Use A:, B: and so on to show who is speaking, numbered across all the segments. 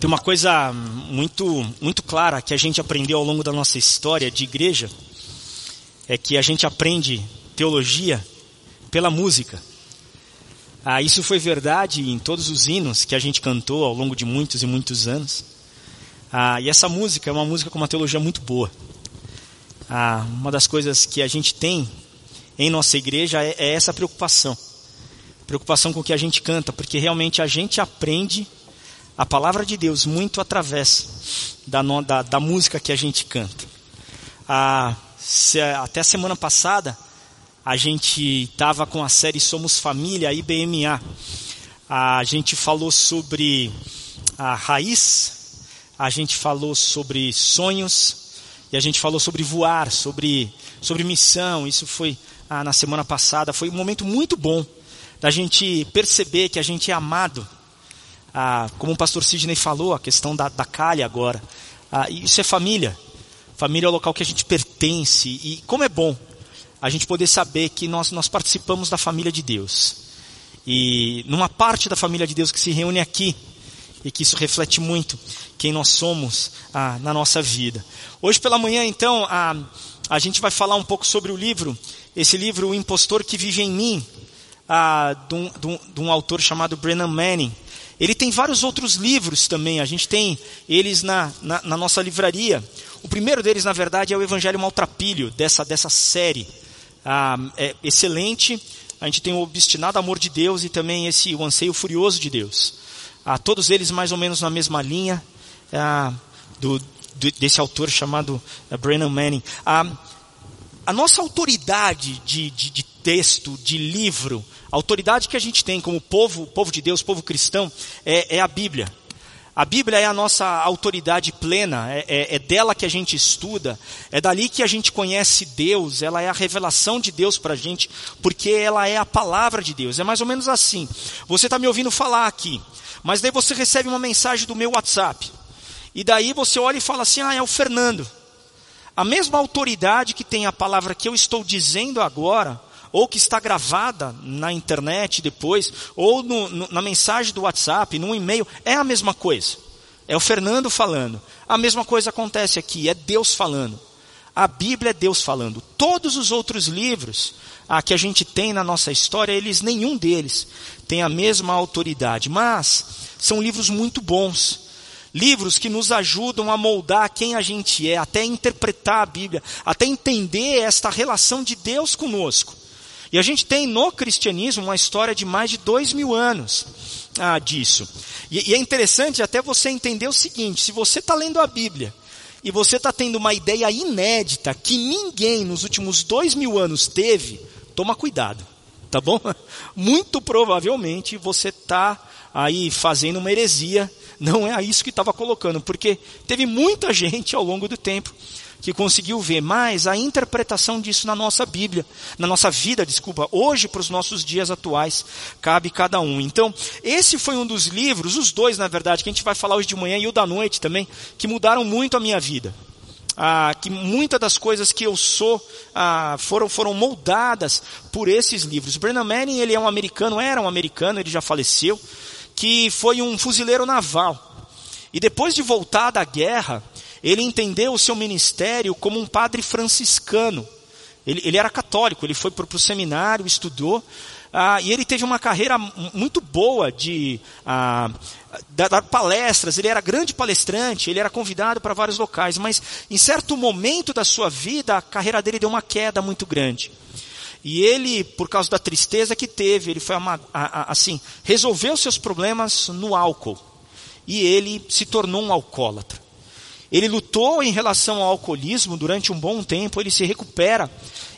A: Tem uma coisa muito, muito clara que a gente aprendeu ao longo da nossa história de igreja, é que a gente aprende teologia pela música. Ah, isso foi verdade em todos os hinos que a gente cantou ao longo de muitos e muitos anos. Ah, e essa música é uma música com uma teologia muito boa. Ah, uma das coisas que a gente tem em nossa igreja é, é essa preocupação. Preocupação com o que a gente canta, porque realmente a gente aprende a palavra de Deus muito através da, da, da música que a gente canta. Se, até a semana passada, a gente estava com a série Somos Família, IBMA. A gente falou sobre a raiz, a gente falou sobre sonhos, e a gente falou sobre voar, sobre, sobre missão. Isso foi ah, na semana passada. Foi um momento muito bom da gente perceber que a gente é amado ah, como o pastor Sidney falou, a questão da, da calha agora. Ah, isso é família. Família é o local que a gente pertence. E como é bom a gente poder saber que nós, nós participamos da família de Deus. E numa parte da família de Deus que se reúne aqui, e que isso reflete muito quem nós somos ah, na nossa vida. Hoje pela manhã, então, a, a gente vai falar um pouco sobre o livro, esse livro, O Impostor que Vive em Mim, ah, de, um, de, um, de um autor chamado Brennan Manning. Ele tem vários outros livros também, a gente tem eles na, na, na nossa livraria. O primeiro deles, na verdade, é o Evangelho Maltrapilho, dessa, dessa série. Ah, é excelente. A gente tem o Obstinado Amor de Deus e também esse O Anseio Furioso de Deus. Ah, todos eles mais ou menos na mesma linha ah, do, do, desse autor chamado uh, Brennan Manning. Ah, a nossa autoridade de, de, de texto, de livro, a autoridade que a gente tem como povo, povo de Deus, povo cristão, é, é a Bíblia. A Bíblia é a nossa autoridade plena, é, é, é, dela que a gente estuda, é dali que a gente conhece Deus, ela é a revelação de Deus para a gente, porque ela é a palavra de Deus. É mais ou menos assim. Você está me ouvindo falar aqui, mas daí você recebe uma mensagem do meu WhatsApp, e daí você olha e fala assim: ah, é o Fernando. A mesma autoridade que tem a palavra que eu estou dizendo agora, ou que está gravada na internet depois, ou no, no, na mensagem do WhatsApp, no e-mail, é a mesma coisa. É o Fernando falando. A mesma coisa acontece aqui, é Deus falando. A Bíblia é Deus falando. Todos os outros livros ah, que a gente tem na nossa história, eles nenhum deles tem a mesma autoridade, mas são livros muito bons. Livros que nos ajudam a moldar quem a gente é, até interpretar a Bíblia, até entender esta relação de Deus conosco. E a gente tem no cristianismo uma história de mais de dois mil anos ah, disso. E, e é interessante até você entender o seguinte: se você está lendo a Bíblia e você está tendo uma ideia inédita que ninguém nos últimos dois mil anos teve, toma cuidado, tá bom? Muito provavelmente você está aí fazendo uma heresia, não é isso que estava colocando, porque teve muita gente ao longo do tempo que conseguiu ver mais a interpretação disso na nossa Bíblia, na nossa vida, desculpa, hoje para os nossos dias atuais, cabe cada um. Então, esse foi um dos livros, os dois na verdade, que a gente vai falar hoje de manhã e o da noite também, que mudaram muito a minha vida. Ah, que muitas das coisas que eu sou ah, foram, foram moldadas por esses livros. Brennan Manning, ele é um americano, era um americano, ele já faleceu, que foi um fuzileiro naval. E depois de voltar da guerra, ele entendeu o seu ministério como um padre franciscano. Ele, ele era católico, ele foi para o seminário, estudou, ah, e ele teve uma carreira muito boa de ah, dar palestras, ele era grande palestrante, ele era convidado para vários locais, mas em certo momento da sua vida, a carreira dele deu uma queda muito grande. E ele, por causa da tristeza que teve, ele foi uma, assim, resolveu seus problemas no álcool. E ele se tornou um alcoólatra. Ele lutou em relação ao alcoolismo durante um bom tempo, ele se recupera.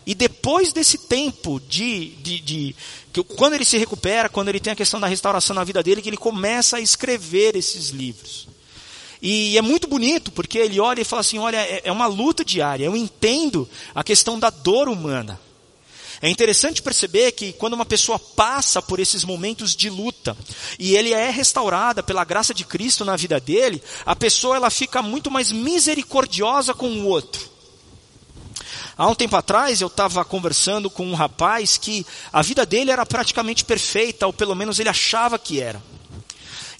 A: E depois desse tempo de, de, de, que quando ele se recupera, quando ele tem a questão da restauração na vida dele, que ele começa a escrever esses livros. E é muito bonito, porque ele olha e fala assim: olha, é, é uma luta diária, eu entendo a questão da dor humana. É interessante perceber que quando uma pessoa passa por esses momentos de luta e ele é restaurada pela graça de Cristo na vida dele, a pessoa ela fica muito mais misericordiosa com o outro. Há um tempo atrás eu estava conversando com um rapaz que a vida dele era praticamente perfeita, ou pelo menos ele achava que era.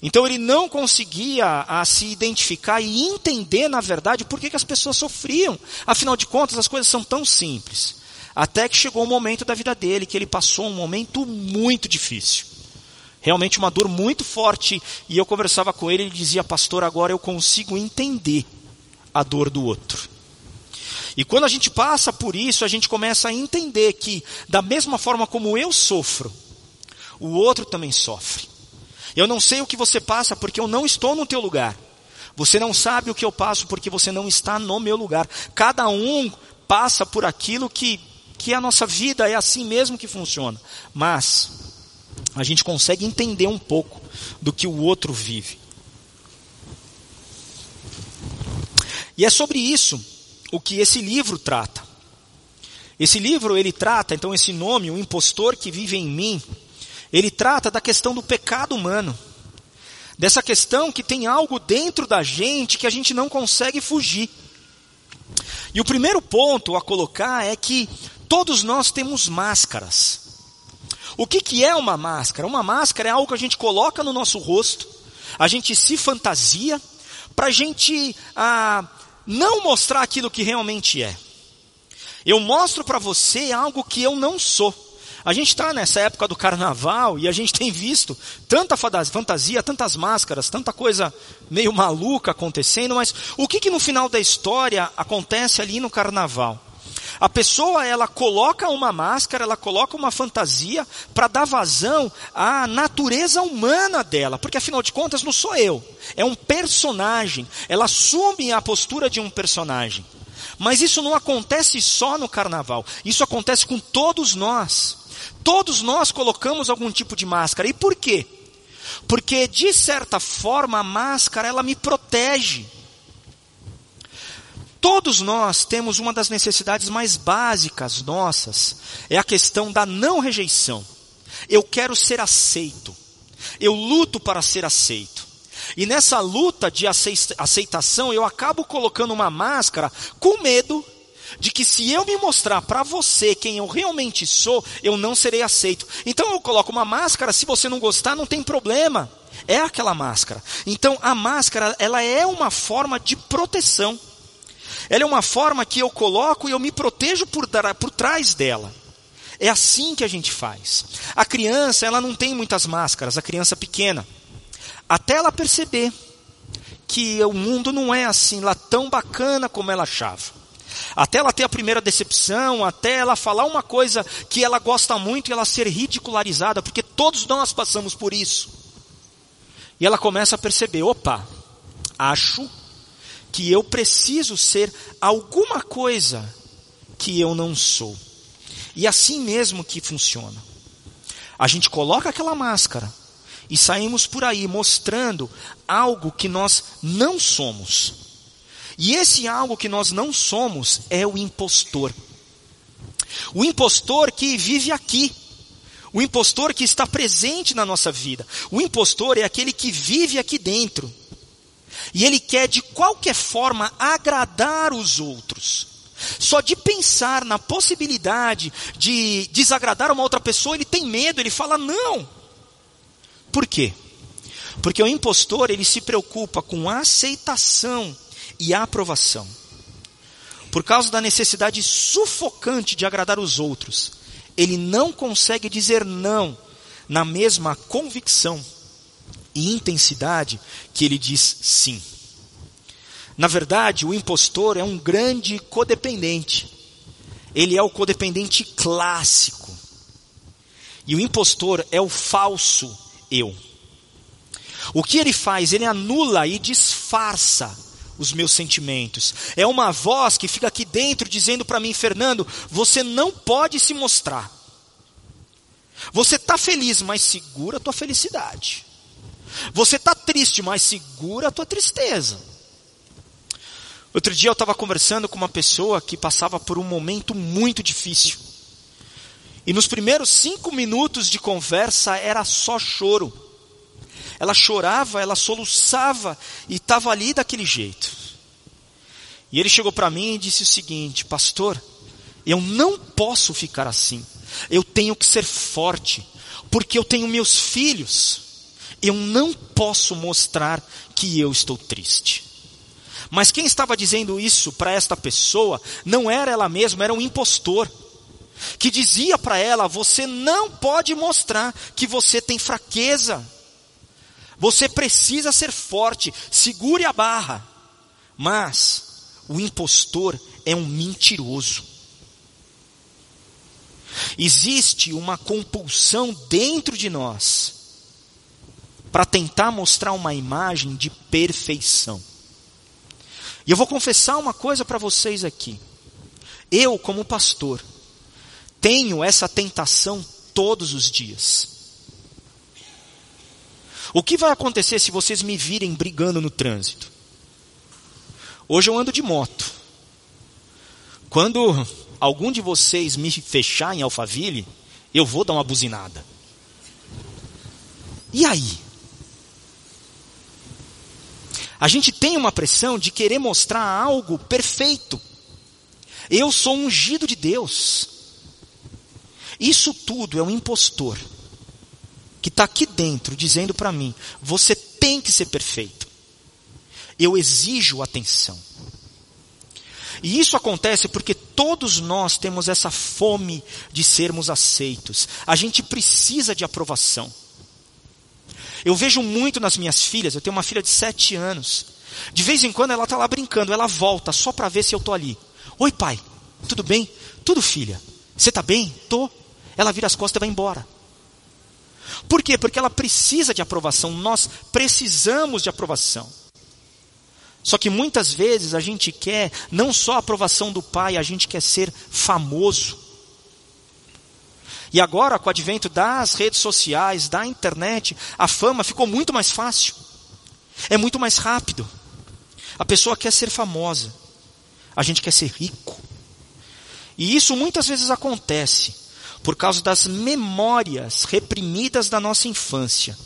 A: Então ele não conseguia a, se identificar e entender, na verdade, por que, que as pessoas sofriam. Afinal de contas, as coisas são tão simples. Até que chegou o um momento da vida dele que ele passou um momento muito difícil. Realmente uma dor muito forte. E eu conversava com ele e ele dizia, pastor, agora eu consigo entender a dor do outro. E quando a gente passa por isso, a gente começa a entender que, da mesma forma como eu sofro, o outro também sofre. Eu não sei o que você passa porque eu não estou no teu lugar. Você não sabe o que eu passo porque você não está no meu lugar. Cada um passa por aquilo que, que a nossa vida é assim mesmo que funciona. Mas a gente consegue entender um pouco do que o outro vive. E é sobre isso o que esse livro trata. Esse livro ele trata, então esse nome, o impostor que vive em mim, ele trata da questão do pecado humano. Dessa questão que tem algo dentro da gente que a gente não consegue fugir. E o primeiro ponto a colocar é que todos nós temos máscaras. O que, que é uma máscara? Uma máscara é algo que a gente coloca no nosso rosto, a gente se fantasia, para a gente ah, não mostrar aquilo que realmente é. Eu mostro para você algo que eu não sou. A gente está nessa época do carnaval e a gente tem visto tanta fantasia, tantas máscaras, tanta coisa meio maluca acontecendo, mas o que, que no final da história acontece ali no carnaval? A pessoa ela coloca uma máscara, ela coloca uma fantasia para dar vazão à natureza humana dela, porque afinal de contas não sou eu, é um personagem. Ela assume a postura de um personagem. Mas isso não acontece só no carnaval, isso acontece com todos nós. Todos nós colocamos algum tipo de máscara. E por quê? Porque de certa forma a máscara ela me protege. Todos nós temos uma das necessidades mais básicas nossas, é a questão da não rejeição. Eu quero ser aceito. Eu luto para ser aceito. E nessa luta de aceitação, eu acabo colocando uma máscara com medo de que se eu me mostrar para você quem eu realmente sou, eu não serei aceito. Então eu coloco uma máscara, se você não gostar, não tem problema. É aquela máscara. Então a máscara, ela é uma forma de proteção. Ela é uma forma que eu coloco e eu me protejo por, por trás dela. É assim que a gente faz. A criança, ela não tem muitas máscaras, a criança pequena. Até ela perceber que o mundo não é assim lá tão bacana como ela achava. Até ela ter a primeira decepção, até ela falar uma coisa que ela gosta muito e ela ser ridicularizada, porque todos nós passamos por isso. E ela começa a perceber: opa, acho que eu preciso ser alguma coisa que eu não sou. E assim mesmo que funciona. A gente coloca aquela máscara e saímos por aí mostrando algo que nós não somos. E esse algo que nós não somos é o impostor. O impostor que vive aqui. O impostor que está presente na nossa vida. O impostor é aquele que vive aqui dentro. E ele quer de qualquer forma agradar os outros. Só de pensar na possibilidade de desagradar uma outra pessoa, ele tem medo, ele fala não. Por quê? Porque o impostor, ele se preocupa com a aceitação e a aprovação. Por causa da necessidade sufocante de agradar os outros, ele não consegue dizer não na mesma convicção e intensidade que ele diz sim. Na verdade, o impostor é um grande codependente. Ele é o codependente clássico. E o impostor é o falso eu. O que ele faz? Ele anula e disfarça os meus sentimentos. É uma voz que fica aqui dentro dizendo para mim, Fernando, você não pode se mostrar. Você está feliz, mas segura a tua felicidade. Você está triste, mas segura a tua tristeza. Outro dia eu estava conversando com uma pessoa que passava por um momento muito difícil. E nos primeiros cinco minutos de conversa era só choro ela chorava, ela soluçava e estava ali daquele jeito. E ele chegou para mim e disse o seguinte: Pastor, eu não posso ficar assim. Eu tenho que ser forte, porque eu tenho meus filhos. Eu não posso mostrar que eu estou triste. Mas quem estava dizendo isso para esta pessoa não era ela mesma, era um impostor. Que dizia para ela: você não pode mostrar que você tem fraqueza. Você precisa ser forte, segure a barra. Mas o impostor é um mentiroso. Existe uma compulsão dentro de nós para tentar mostrar uma imagem de perfeição. E eu vou confessar uma coisa para vocês aqui. Eu, como pastor, tenho essa tentação todos os dias. O que vai acontecer se vocês me virem brigando no trânsito? Hoje eu ando de moto. Quando algum de vocês me fechar em Alphaville, eu vou dar uma buzinada. E aí? A gente tem uma pressão de querer mostrar algo perfeito. Eu sou ungido de Deus. Isso tudo é um impostor que está aqui dentro dizendo para mim: você tem que ser perfeito. Eu exijo atenção. E isso acontece porque todos nós temos essa fome de sermos aceitos. A gente precisa de aprovação. Eu vejo muito nas minhas filhas, eu tenho uma filha de sete anos. De vez em quando ela está lá brincando, ela volta só para ver se eu estou ali. Oi pai, tudo bem? Tudo filha. Você está bem? Tô. Ela vira as costas e vai embora. Por quê? Porque ela precisa de aprovação. Nós precisamos de aprovação. Só que muitas vezes a gente quer não só a aprovação do pai, a gente quer ser famoso. E agora, com o advento das redes sociais, da internet, a fama ficou muito mais fácil. É muito mais rápido. A pessoa quer ser famosa. A gente quer ser rico. E isso muitas vezes acontece por causa das memórias reprimidas da nossa infância.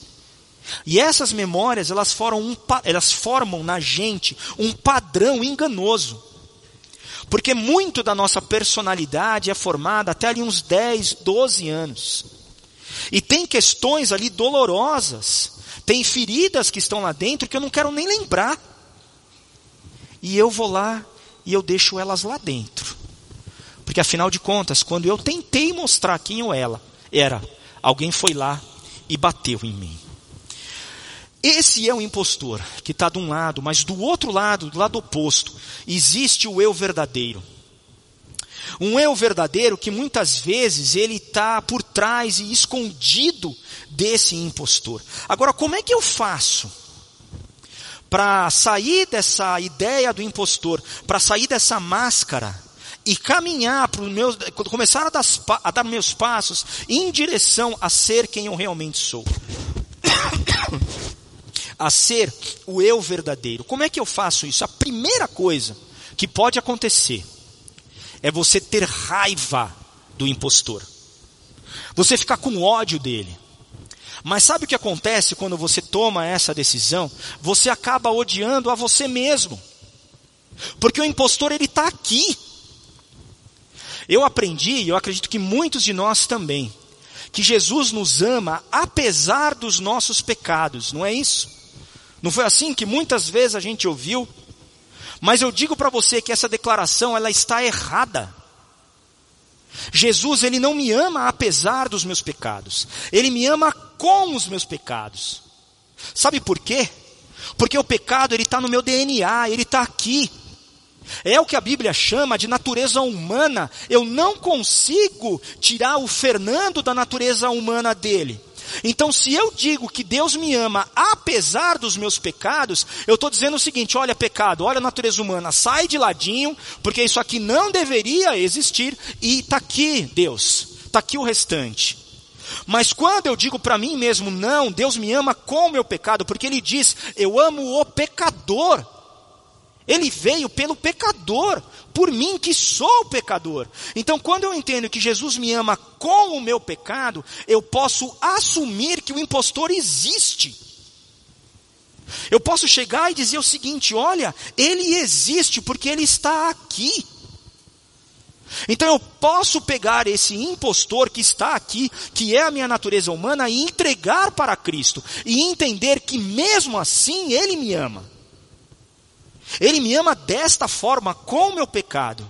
A: E essas memórias, elas um, elas formam na gente um padrão enganoso. Porque muito da nossa personalidade é formada até ali uns 10, 12 anos. E tem questões ali dolorosas, tem feridas que estão lá dentro que eu não quero nem lembrar. E eu vou lá e eu deixo elas lá dentro. Porque afinal de contas, quando eu tentei mostrar quem eu ela era, alguém foi lá e bateu em mim. Esse é o impostor que está de um lado, mas do outro lado, do lado oposto, existe o eu verdadeiro. Um eu verdadeiro que muitas vezes ele está por trás e escondido desse impostor. Agora, como é que eu faço para sair dessa ideia do impostor, para sair dessa máscara e caminhar para meus, começar a dar, a dar meus passos em direção a ser quem eu realmente sou? a ser o eu verdadeiro. Como é que eu faço isso? A primeira coisa que pode acontecer é você ter raiva do impostor. Você ficar com ódio dele. Mas sabe o que acontece quando você toma essa decisão? Você acaba odiando a você mesmo. Porque o impostor ele está aqui. Eu aprendi, e eu acredito que muitos de nós também, que Jesus nos ama apesar dos nossos pecados, não é isso? Não foi assim que muitas vezes a gente ouviu? Mas eu digo para você que essa declaração ela está errada. Jesus, ele não me ama apesar dos meus pecados. Ele me ama com os meus pecados. Sabe por quê? Porque o pecado ele está no meu DNA, ele está aqui. É o que a Bíblia chama de natureza humana. Eu não consigo tirar o Fernando da natureza humana dele. Então, se eu digo que Deus me ama apesar dos meus pecados, eu estou dizendo o seguinte: olha, pecado, olha a natureza humana, sai de ladinho, porque isso aqui não deveria existir, e está aqui, Deus, está aqui o restante. Mas quando eu digo para mim mesmo, não, Deus me ama com o meu pecado, porque Ele diz, eu amo o pecador. Ele veio pelo pecador, por mim que sou pecador. Então, quando eu entendo que Jesus me ama com o meu pecado, eu posso assumir que o impostor existe. Eu posso chegar e dizer o seguinte: olha, ele existe porque ele está aqui. Então eu posso pegar esse impostor que está aqui, que é a minha natureza humana, e entregar para Cristo, e entender que mesmo assim Ele me ama. Ele me ama desta forma, com o meu pecado.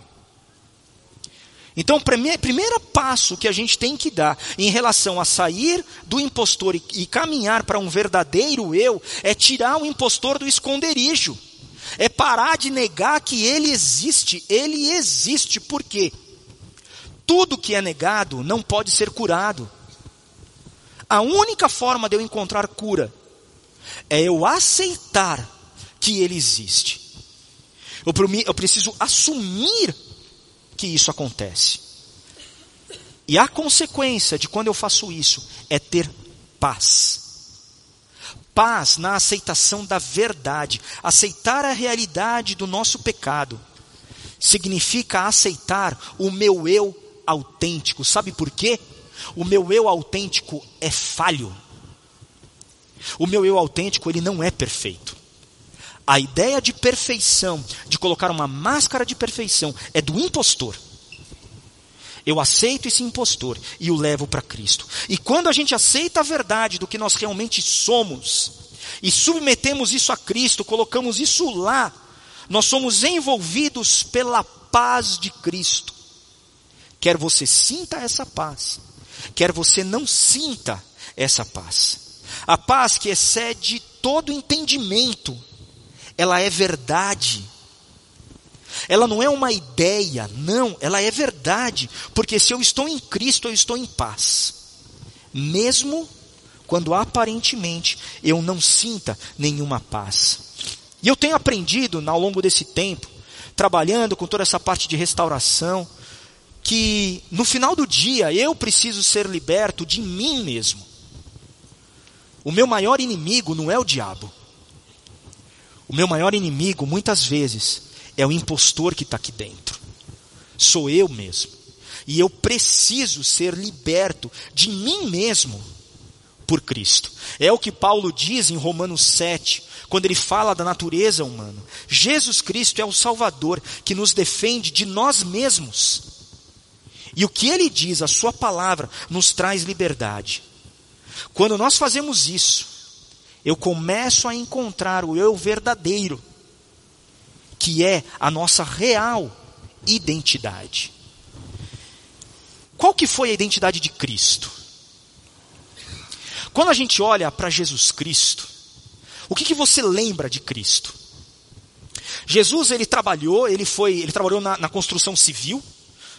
A: Então, o primeiro passo que a gente tem que dar em relação a sair do impostor e, caminhar para um verdadeiro eu, é tirar o impostor do esconderijo. É parar de negar que ele existe. Ele existe. Por quê? Tudo que é negado não pode ser curado. A única forma de eu encontrar cura é eu aceitar que ele existe. Eu, preciso assumir que isso acontece. E a consequência de quando eu faço isso é ter paz. Paz na aceitação da verdade. Aceitar a realidade do nosso pecado significa aceitar o meu eu autêntico. Sabe por quê? O meu eu autêntico é falho. O meu eu autêntico, ele não é perfeito. A ideia de perfeição, de colocar uma máscara de perfeição, é do impostor. Eu aceito esse impostor e o levo para Cristo. E quando a gente aceita a verdade do que nós realmente somos, e submetemos isso a Cristo, colocamos isso lá, nós somos envolvidos pela paz de Cristo. Quer você sinta essa paz, quer você não sinta essa paz. A paz que excede todo entendimento ela é verdade. Ela não é uma ideia, não, ela é verdade, porque se eu estou em Cristo, eu estou em paz. Mesmo quando aparentemente eu não sinta nenhuma paz. E eu tenho aprendido ao longo desse tempo, trabalhando com toda essa parte de restauração, que no final do dia eu preciso ser liberto de mim mesmo. O meu maior inimigo não é o diabo. O meu maior inimigo, muitas vezes, é o impostor que está aqui dentro. Sou eu mesmo. E eu preciso ser liberto de mim mesmo por Cristo. É o que Paulo diz em Romanos 7, quando ele fala da natureza humana. Jesus Cristo é o Salvador que nos defende de nós mesmos. E o que ele diz, a sua palavra, nos traz liberdade. Quando nós fazemos isso, eu começo a encontrar o eu verdadeiro, que é a nossa real identidade. Qual que foi a identidade de Cristo? Quando a gente olha para Jesus Cristo, o que, que você lembra de Cristo? Jesus ele trabalhou, ele foi, ele trabalhou na, na construção civil,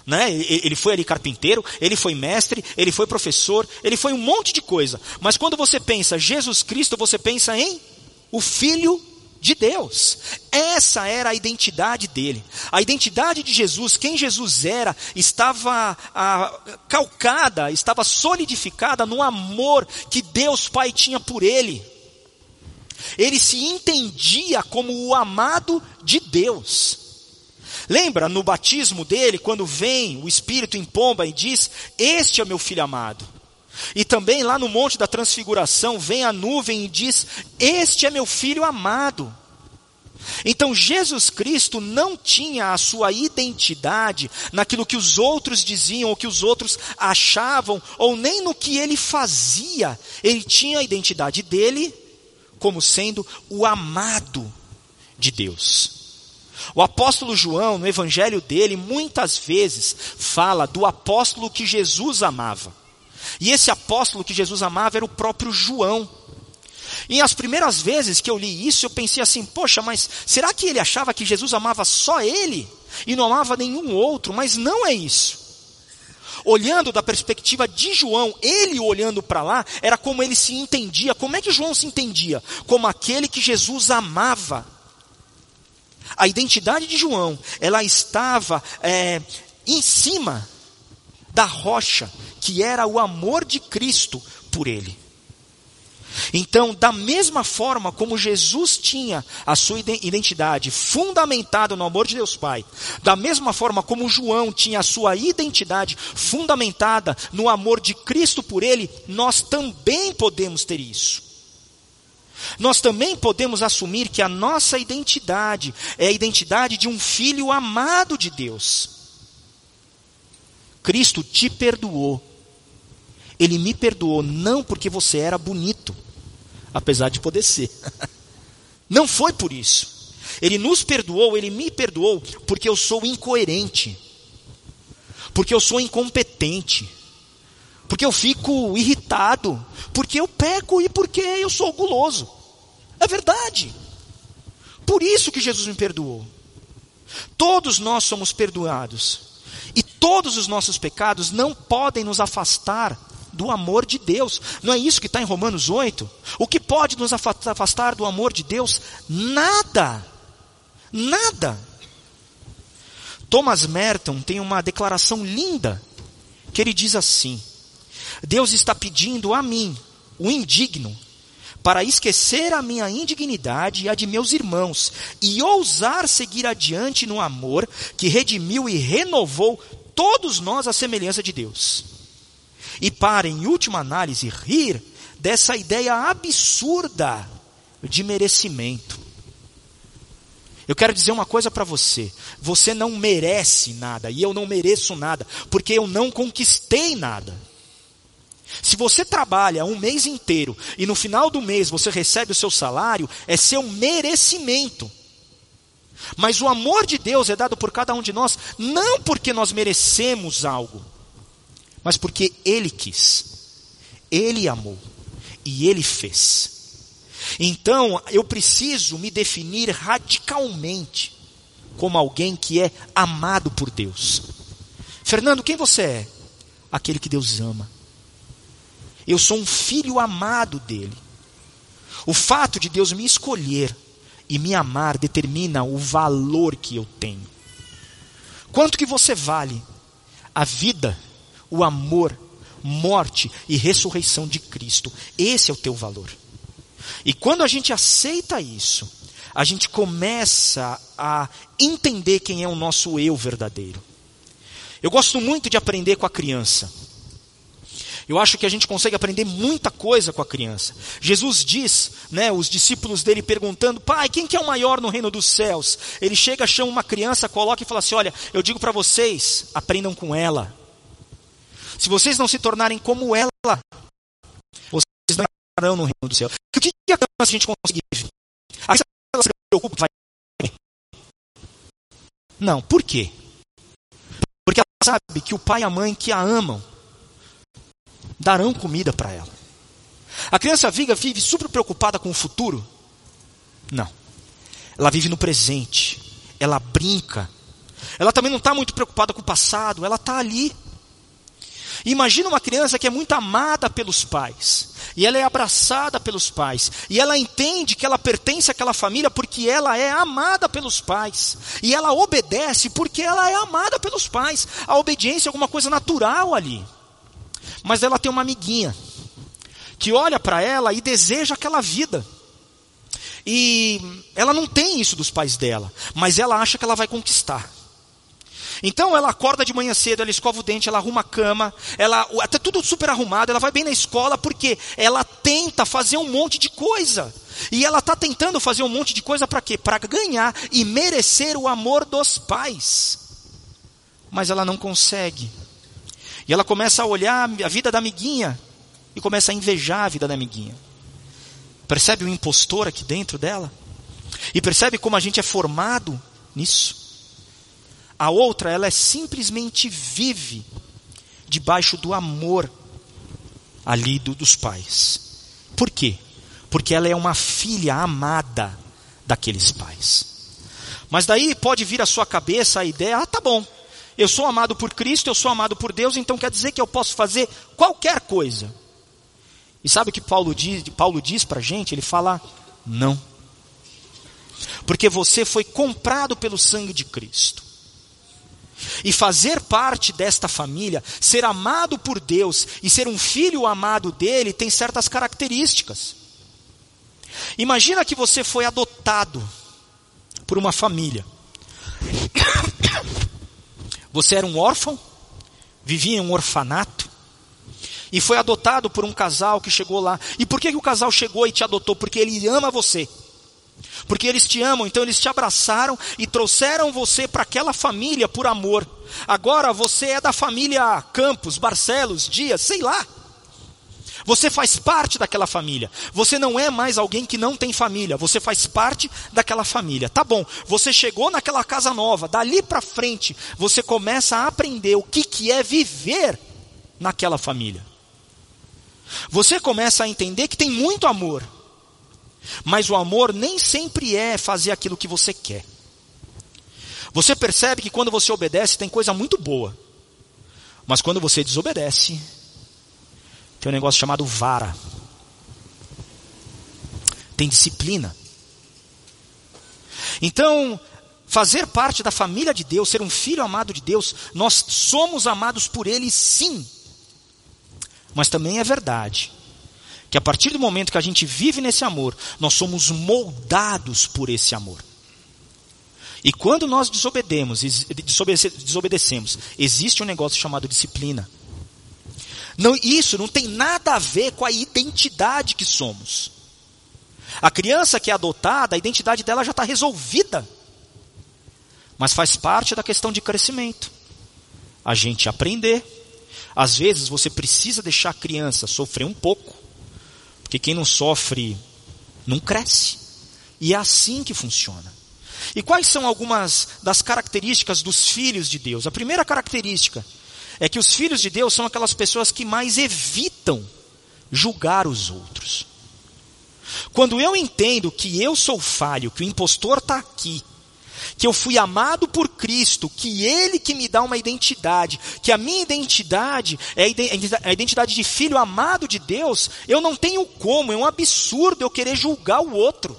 A: né? Ele foi ali carpinteiro, ele foi mestre, ele foi professor, ele foi um monte de coisa. Mas quando você pensa Jesus Cristo, você pensa em o Filho de Deus. Essa era a identidade dele. A identidade de Jesus, quem Jesus era, estava a, calcada, estava solidificada no amor que Deus Pai tinha por ele. Ele se entendia como o amado de Deus. Lembra no batismo dele, quando vem o Espírito em pomba e diz: Este é meu filho amado. E também lá no Monte da Transfiguração, vem a nuvem e diz: Este é meu filho amado. Então Jesus Cristo não tinha a sua identidade naquilo que os outros diziam, ou que os outros achavam, ou nem no que ele fazia. Ele tinha a identidade dele como sendo o amado de Deus. O apóstolo João, no evangelho dele, muitas vezes fala do apóstolo que Jesus amava. E esse apóstolo que Jesus amava era o próprio João. E as primeiras vezes que eu li isso, eu pensei assim: poxa, mas será que ele achava que Jesus amava só ele e não amava nenhum outro? Mas não é isso. Olhando da perspectiva de João, ele olhando para lá, era como ele se entendia. Como é que João se entendia? Como aquele que Jesus amava. A identidade de João, ela estava é, em cima da rocha, que era o amor de Cristo por ele. Então, da mesma forma como Jesus tinha a sua identidade fundamentada no amor de Deus Pai, da mesma forma como João tinha a sua identidade fundamentada no amor de Cristo por ele, nós também podemos ter isso. Nós também podemos assumir que a nossa identidade é a identidade de um filho amado de Deus. Cristo te perdoou. Ele me perdoou não porque você era bonito, apesar de poder ser. Não foi por isso. Ele nos perdoou, ele me perdoou porque eu sou incoerente. Porque eu sou incompetente. Porque eu fico irritado, porque eu peco e porque eu sou guloso. É verdade. Por isso que Jesus me perdoou. Todos nós somos perdoados. E todos os nossos pecados não podem nos afastar do amor de Deus. Não é isso que está em Romanos 8? O que pode nos afastar do amor de Deus? Nada. Nada. Thomas Merton tem uma declaração linda que ele diz assim: Deus está pedindo a mim, o indigno, para esquecer a minha indignidade e a de meus irmãos, e ousar seguir adiante no amor que redimiu e renovou todos nós à semelhança de Deus. E para, em última análise, rir dessa ideia absurda de merecimento. Eu quero dizer uma coisa para você: você não merece nada, e eu não mereço nada, porque eu não conquistei nada. Se você trabalha um mês inteiro e no final do mês você recebe o seu salário, é seu merecimento. Mas o amor de Deus é dado por cada um de nós, não porque nós merecemos algo, mas porque Ele quis, Ele amou e Ele fez. Então eu preciso me definir radicalmente como alguém que é amado por Deus. Fernando, quem você é? Aquele que Deus ama. Eu sou um filho amado dele. O fato de Deus me escolher e me amar determina o valor que eu tenho. Quanto que você vale? A vida, o amor, morte e ressurreição de Cristo. Esse é o teu valor. E quando a gente aceita isso, a gente começa a entender quem é o nosso eu verdadeiro. Eu gosto muito de aprender com a criança. Eu acho que a gente consegue aprender muita coisa com a criança. Jesus diz, né, os discípulos dele perguntando, pai, quem que é o maior no reino dos céus? Ele chega, chama uma criança, coloca e fala assim, olha, eu digo para vocês, aprendam com ela. Se vocês não se tornarem como ela, vocês não entrarão no reino dos céus. O que, que a criança a gente consegue? A criança ela se preocupa, vai... Não, por quê? Porque ela sabe que o pai e a mãe que a amam, darão comida para ela. A criança viga vive super preocupada com o futuro? Não. Ela vive no presente. Ela brinca. Ela também não está muito preocupada com o passado. Ela está ali. Imagina uma criança que é muito amada pelos pais. E ela é abraçada pelos pais. E ela entende que ela pertence àquela família porque ela é amada pelos pais. E ela obedece porque ela é amada pelos pais. A obediência é alguma coisa natural ali. Mas ela tem uma amiguinha que olha para ela e deseja aquela vida. E ela não tem isso dos pais dela, mas ela acha que ela vai conquistar. Então ela acorda de manhã cedo, ela escova o dente, ela arruma a cama, ela até tudo super arrumado, ela vai bem na escola porque ela tenta fazer um monte de coisa. E ela está tentando fazer um monte de coisa para quê? Para ganhar e merecer o amor dos pais. Mas ela não consegue. E ela começa a olhar a vida da amiguinha e começa a invejar a vida da amiguinha. Percebe o impostor aqui dentro dela? E percebe como a gente é formado nisso? A outra, ela é simplesmente vive debaixo do amor ali do, dos pais. Por quê? Porque ela é uma filha amada daqueles pais. Mas daí pode vir à sua cabeça a ideia: ah, tá bom, eu sou amado por Cristo, eu sou amado por Deus, então quer dizer que eu posso fazer qualquer coisa. E sabe o que Paulo diz, Paulo diz para a gente? Ele fala: não. Porque você foi comprado pelo sangue de Cristo. E fazer parte desta família, ser amado por Deus e ser um filho amado dele tem certas características. Imagina que você foi adotado por uma família. Você era um órfão, vivia em um orfanato, e foi adotado por um casal que chegou lá. E por que, que o casal chegou e te adotou? Porque ele ama você. Porque eles te amam, então eles te abraçaram e trouxeram você para aquela família por amor. Agora você é da família Campos, Barcelos, Dias, sei lá. Você faz parte daquela família. Você não é mais alguém que não tem família. Você faz parte daquela família. Tá bom. Você chegou naquela casa nova. Dali para frente, você começa a aprender o que, que é viver naquela família. Você começa a entender que tem muito amor. Mas o amor nem sempre é fazer aquilo que você quer. Você percebe que quando você obedece tem coisa muito boa. Mas quando você desobedece, tem um negócio chamado vara. Tem disciplina. Então, fazer parte da família de Deus, ser um filho amado de Deus, nós somos amados por Ele sim. Mas também é verdade que a partir do momento que a gente vive nesse amor, nós somos moldados por esse amor. E quando nós desobedecemos, desobedecemos, existe um negócio chamado disciplina. Não, isso não tem nada a ver com a identidade que somos. A criança que é adotada, a identidade dela já está resolvida. Mas faz parte da questão de crescimento. A gente aprender. Às vezes você precisa deixar a criança sofrer um pouco. Porque quem não sofre não cresce. E é assim que funciona. E quais são algumas das características dos filhos de Deus? A primeira característica é que os filhos de Deus são aquelas pessoas que mais evitam julgar os outros. Quando eu entendo que eu sou falho, que o impostor está aqui, que eu fui amado por Cristo, que Ele que me dá uma identidade, que a minha identidade é a identidade de filho amado de Deus, eu não tenho como, é um absurdo eu querer julgar o outro.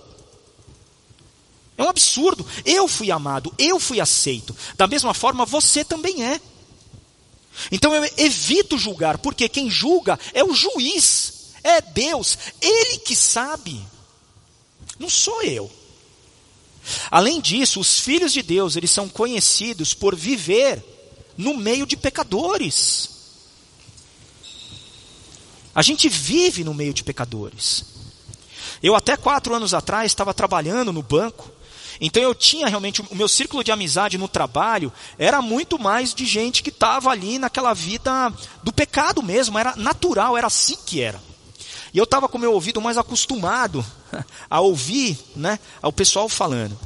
A: É um absurdo. Eu fui amado, eu fui aceito. Da mesma forma, você também é. Então eu evito julgar, porque quem julga é o juiz, é Deus, Ele que sabe, não sou eu. Além disso, os filhos de Deus, eles são conhecidos por viver no meio de pecadores. A gente vive no meio de pecadores. Eu até quatro anos atrás estava trabalhando no banco então eu tinha realmente, o meu círculo de amizade no trabalho era muito mais de gente que estava ali naquela vida do pecado mesmo, era natural, era assim que era. E eu estava com o meu ouvido mais acostumado a ouvir né, o pessoal falando.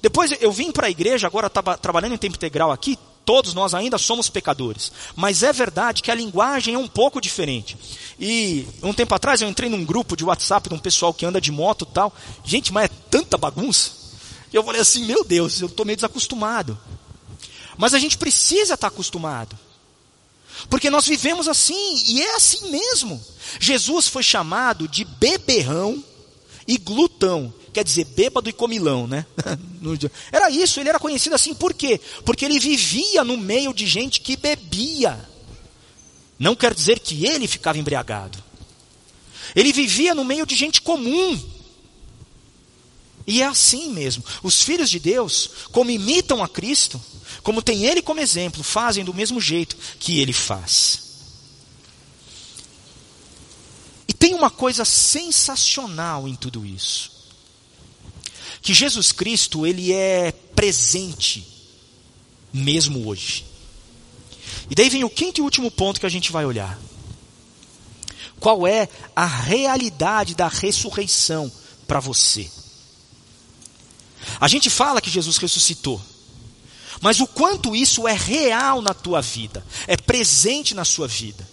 A: Depois eu vim para a igreja, agora estava trabalhando em tempo integral aqui, todos nós ainda somos pecadores. Mas é verdade que a linguagem é um pouco diferente. E um tempo atrás eu entrei num grupo de WhatsApp de um pessoal que anda de moto e tal. Gente, mas é tanta bagunça. E eu falei assim: meu Deus, eu estou meio desacostumado. Mas a gente precisa estar acostumado. Porque nós vivemos assim, e é assim mesmo. Jesus foi chamado de beberrão e glutão. Quer dizer, bêbado e comilão, né? Era isso, ele era conhecido assim por quê? Porque ele vivia no meio de gente que bebia. Não quer dizer que ele ficava embriagado. Ele vivia no meio de gente comum. E é assim mesmo. Os filhos de Deus, como imitam a Cristo, como tem Ele como exemplo, fazem do mesmo jeito que Ele faz. E tem uma coisa sensacional em tudo isso. Que Jesus Cristo, Ele é presente, mesmo hoje. E daí vem o quinto e último ponto que a gente vai olhar. Qual é a realidade da ressurreição para você? A gente fala que Jesus ressuscitou. Mas o quanto isso é real na tua vida, é presente na sua vida.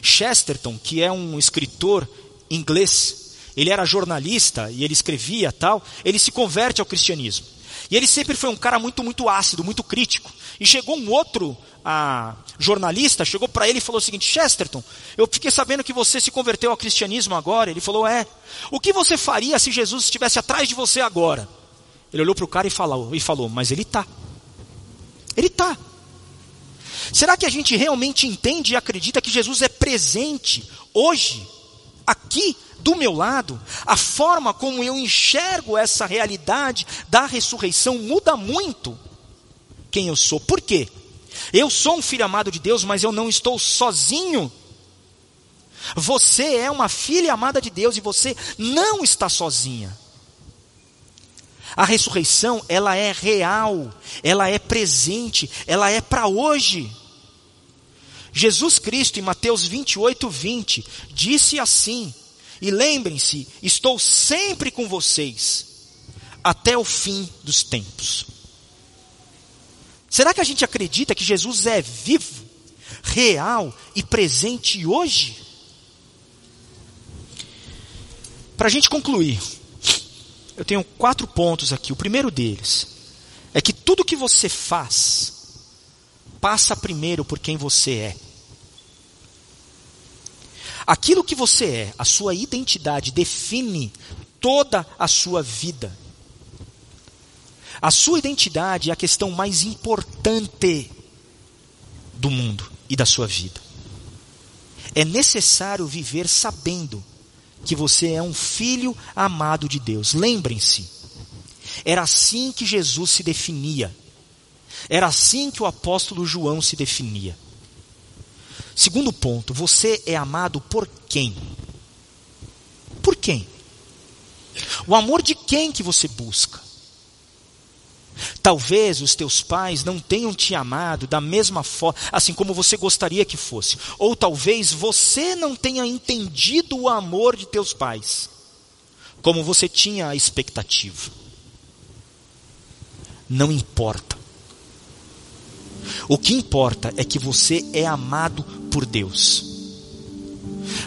A: Chesterton, que é um escritor inglês, ele era jornalista e ele escrevia tal, ele se converte ao cristianismo. E ele sempre foi um cara muito, muito ácido, muito crítico. E chegou um outro a jornalista chegou para ele e falou o seguinte: Chesterton, eu fiquei sabendo que você se converteu ao cristianismo agora. Ele falou: É. O que você faria se Jesus estivesse atrás de você agora? Ele olhou para o cara e falou, e falou: Mas ele está. Ele está. Será que a gente realmente entende e acredita que Jesus é presente hoje, aqui, do meu lado? A forma como eu enxergo essa realidade da ressurreição muda muito quem eu sou. Por quê? Eu sou um filho amado de Deus, mas eu não estou sozinho. Você é uma filha amada de Deus e você não está sozinha. A ressurreição, ela é real, ela é presente, ela é para hoje. Jesus Cristo, em Mateus 28, 20, disse assim: E lembrem-se, estou sempre com vocês, até o fim dos tempos. Será que a gente acredita que Jesus é vivo, real e presente hoje? Para a gente concluir, eu tenho quatro pontos aqui. O primeiro deles é que tudo que você faz passa primeiro por quem você é. Aquilo que você é, a sua identidade, define toda a sua vida. A sua identidade é a questão mais importante do mundo e da sua vida. É necessário viver sabendo que você é um filho amado de Deus. Lembrem-se, era assim que Jesus se definia. Era assim que o apóstolo João se definia. Segundo ponto, você é amado por quem? Por quem? O amor de quem que você busca? Talvez os teus pais não tenham te amado da mesma forma, assim como você gostaria que fosse. Ou talvez você não tenha entendido o amor de teus pais, como você tinha a expectativa. Não importa. O que importa é que você é amado por Deus.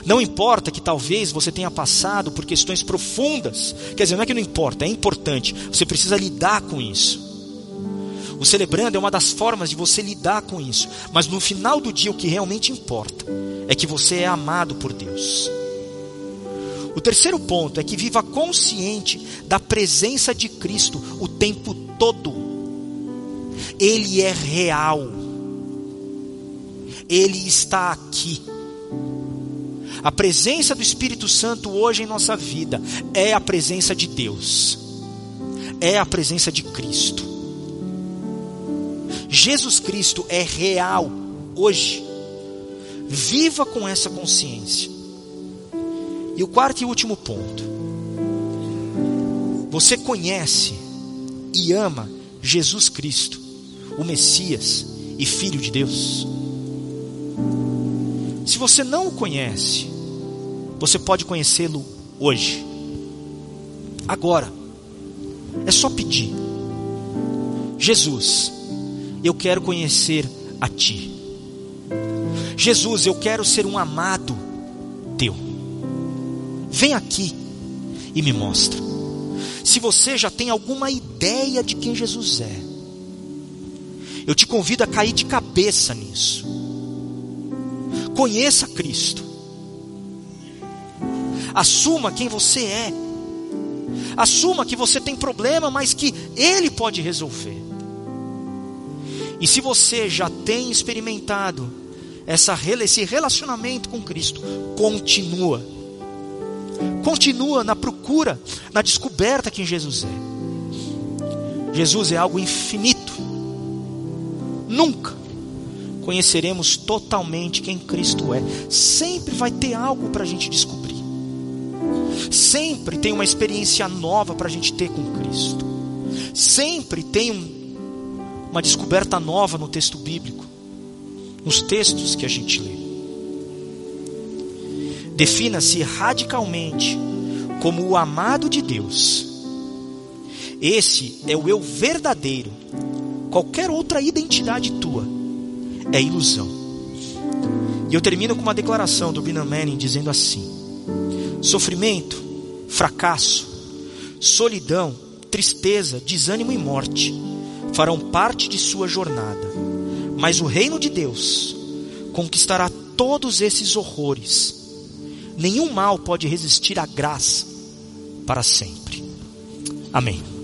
A: Não importa que talvez você tenha passado por questões profundas. Quer dizer, não é que não importa, é importante. Você precisa lidar com isso. O celebrando é uma das formas de você lidar com isso. Mas no final do dia, o que realmente importa é que você é amado por Deus. O terceiro ponto é que viva consciente da presença de Cristo o tempo todo. Ele é real. Ele está aqui. A presença do Espírito Santo hoje em nossa vida é a presença de Deus, é a presença de Cristo. Jesus Cristo é real hoje. Viva com essa consciência. E o quarto e último ponto. Você conhece e ama Jesus Cristo, o Messias e Filho de Deus? Se você não o conhece, você pode conhecê-lo hoje. Agora. É só pedir. Jesus, eu quero conhecer a Ti. Jesus, eu quero ser um amado Teu. Vem aqui e me mostra. Se você já tem alguma ideia de quem Jesus é, eu te convido a cair de cabeça nisso. Conheça Cristo. Assuma quem você é. Assuma que você tem problema, mas que Ele pode resolver. E se você já tem experimentado essa, esse relacionamento com Cristo, continua. Continua na procura, na descoberta quem Jesus é. Jesus é algo infinito. Nunca conheceremos totalmente quem Cristo é. Sempre vai ter algo para a gente descobrir. Sempre tem uma experiência nova para a gente ter com Cristo. Sempre tem um, uma descoberta nova no texto bíblico, nos textos que a gente lê. Defina-se radicalmente como o amado de Deus. Esse é o eu verdadeiro. Qualquer outra identidade tua é ilusão. E eu termino com uma declaração do Binan Manning dizendo assim: sofrimento, fracasso, solidão, tristeza, desânimo e morte farão parte de sua jornada, mas o reino de Deus conquistará todos esses horrores. Nenhum mal pode resistir à graça para sempre. Amém.